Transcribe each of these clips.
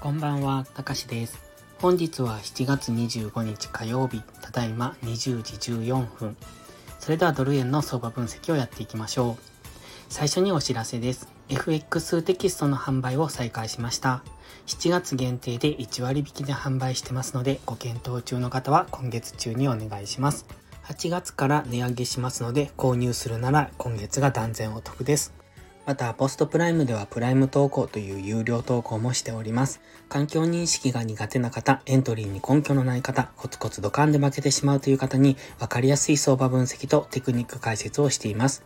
こんばんは、たかしです。本日は7月25日火曜日、ただいま20時14分。それではドル円の相場分析をやっていきましょう。最初にお知らせです。FX テキストの販売を再開しました。7月限定で1割引きで販売してますので、ご検討中の方は今月中にお願いします。8月から値上げしますので、購入するなら今月が断然お得です。また、ポストプライムではプライム投稿という有料投稿もしております。環境認識が苦手な方、エントリーに根拠のない方、コツコツドカンで負けてしまうという方に、分かりやすい相場分析とテクニック解説をしています。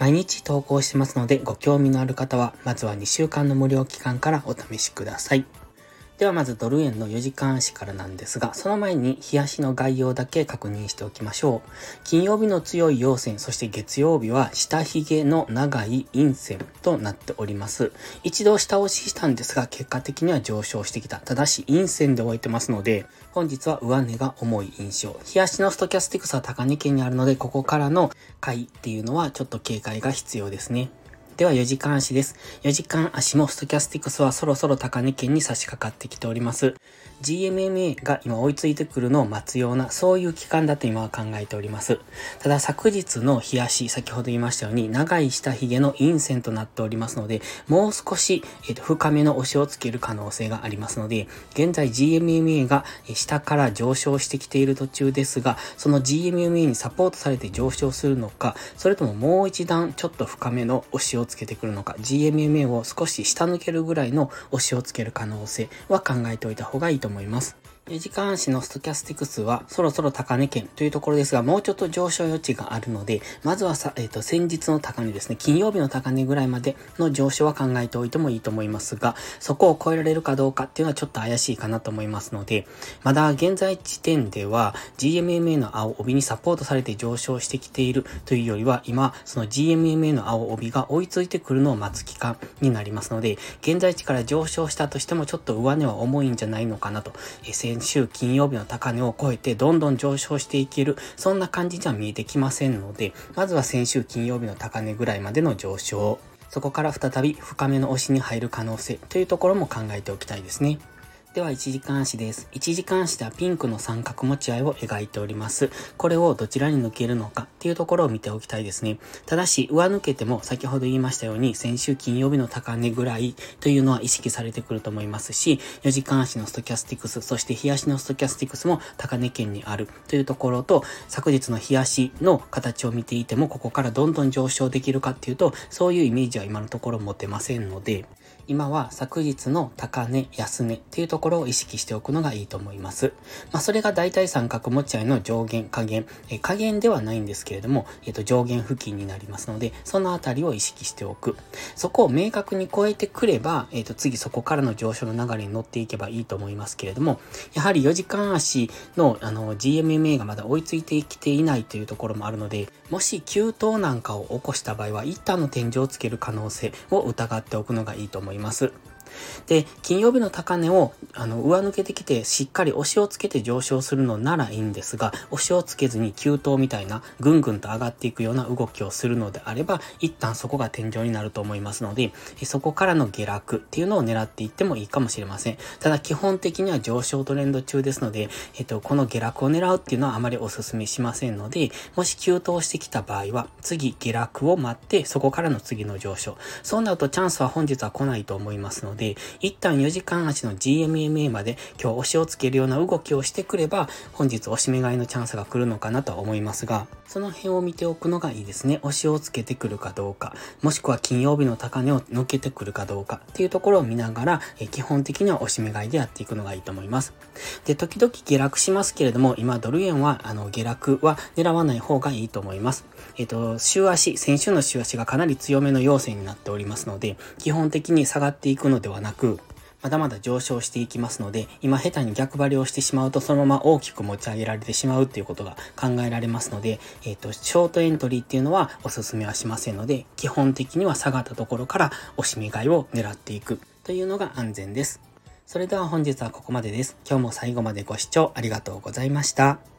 毎日投稿してますので、ご興味のある方は、まずは2週間の無料期間からお試しください。ではまずドル円の4時間足からなんですが、その前に日足の概要だけ確認しておきましょう。金曜日の強い陽線、そして月曜日は下髭の長い陰線となっております。一度下押ししたんですが、結果的には上昇してきた。ただし陰線で終えてますので、本日は上値が重い印象。日足のストキャスティクスは高値圏にあるので、ここからの買いっていうのはちょっと警戒が必要ですね。では4時間足です。4時間足もストキャスティクスはそろそろ高値圏に差し掛かってきております。GMMA が今追いついてくるのを待つような、そういう期間だと今は考えております。ただ昨日の日足、先ほど言いましたように、長い下髭の陰線となっておりますので、もう少し、えー、と深めの押しをつける可能性がありますので、現在 GMMA が下から上昇してきている途中ですが、その GMMA にサポートされて上昇するのか、それとももう一段ちょっと深めの押しをつけてくるのか、GMMA を少し下抜けるぐらいの押しをつける可能性は考えておいた方がいいと思います。4時間足のストキャスティクスはそろそろ高値圏というところですが、もうちょっと上昇余地があるので、まずはさ、えっ、ー、と、先日の高値ですね、金曜日の高値ぐらいまでの上昇は考えておいてもいいと思いますが、そこを超えられるかどうかっていうのはちょっと怪しいかなと思いますので、まだ現在時点では GMMA の青帯にサポートされて上昇してきているというよりは、今、その GMMA の青帯が追いついてくるのを待つ期間になりますので、現在地から上昇したとしてもちょっと上値は重いんじゃないのかなと、え先週金曜日の高値を超えてどんどん上昇していける、そんな感じじゃ見えてきませんので、まずは先週金曜日の高値ぐらいまでの上昇、そこから再び深めの推しに入る可能性というところも考えておきたいですね。では、1時間足です。1時間足ではピンクの三角持ち合いを描いております。これをどちらに抜けるのかっていうところを見ておきたいですね。ただし、上抜けても先ほど言いましたように、先週金曜日の高値ぐらいというのは意識されてくると思いますし、4時間足のストキャスティクス、そして日足のストキャスティクスも高値圏にあるというところと、昨日の日足の形を見ていても、ここからどんどん上昇できるかっていうと、そういうイメージは今のところ持てませんので、今は昨日の高値、安値っていうところを意識しておくのがいいと思います。まあ、それが大体三角持ち合いの上限、下限、え下限ではないんですけれども、えっ、と、上限付近になりますので、そのあたりを意識しておく。そこを明確に超えてくれば、えっ、と、次そこからの上昇の流れに乗っていけばいいと思いますけれども、やはり4時間足の、あの、GMMA がまだ追いついてきていないというところもあるので、もし急騰なんかを起こした場合は、一旦の天井をつける可能性を疑っておくのがいいと思います。います。で、金曜日の高値を、あの、上抜けてきて、しっかり押しをつけて上昇するのならいいんですが、押しをつけずに急騰みたいな、ぐんぐんと上がっていくような動きをするのであれば、一旦そこが天井になると思いますので、そこからの下落っていうのを狙っていってもいいかもしれません。ただ、基本的には上昇トレンド中ですので、えっと、この下落を狙うっていうのはあまりお勧めしませんので、もし急騰してきた場合は、次下落を待って、そこからの次の上昇。そうなるとチャンスは本日は来ないと思いますので、で一旦4時間足の GMMA まで今日押しをつけるような動きをしてくれば、本日押し目買いのチャンスが来るのかなと思いますが、その辺を見ておくのがいいですね。押しをつけてくるかどうか、もしくは金曜日の高値を抜けてくるかどうかっていうところを見ながら、え基本的には押し目買いでやっていくのがいいと思います。で、時々下落しますけれども、今ドル円はあの下落は狙わない方がいいと思います。えっ、と、週足、先週の週足がかなり強めの要請になっておりますので、基本的に下がっていくのでではなく、まだまだ上昇していきますので、今下手に逆張りをしてしまうとそのまま大きく持ち上げられてしまうっていうことが考えられますので、えっ、ー、と、ショートエントリーっていうのはお勧めはしませんので、基本的には下がったところから押し目買いを狙っていくというのが安全です。それでは本日はここまでです。今日も最後までご視聴ありがとうございました。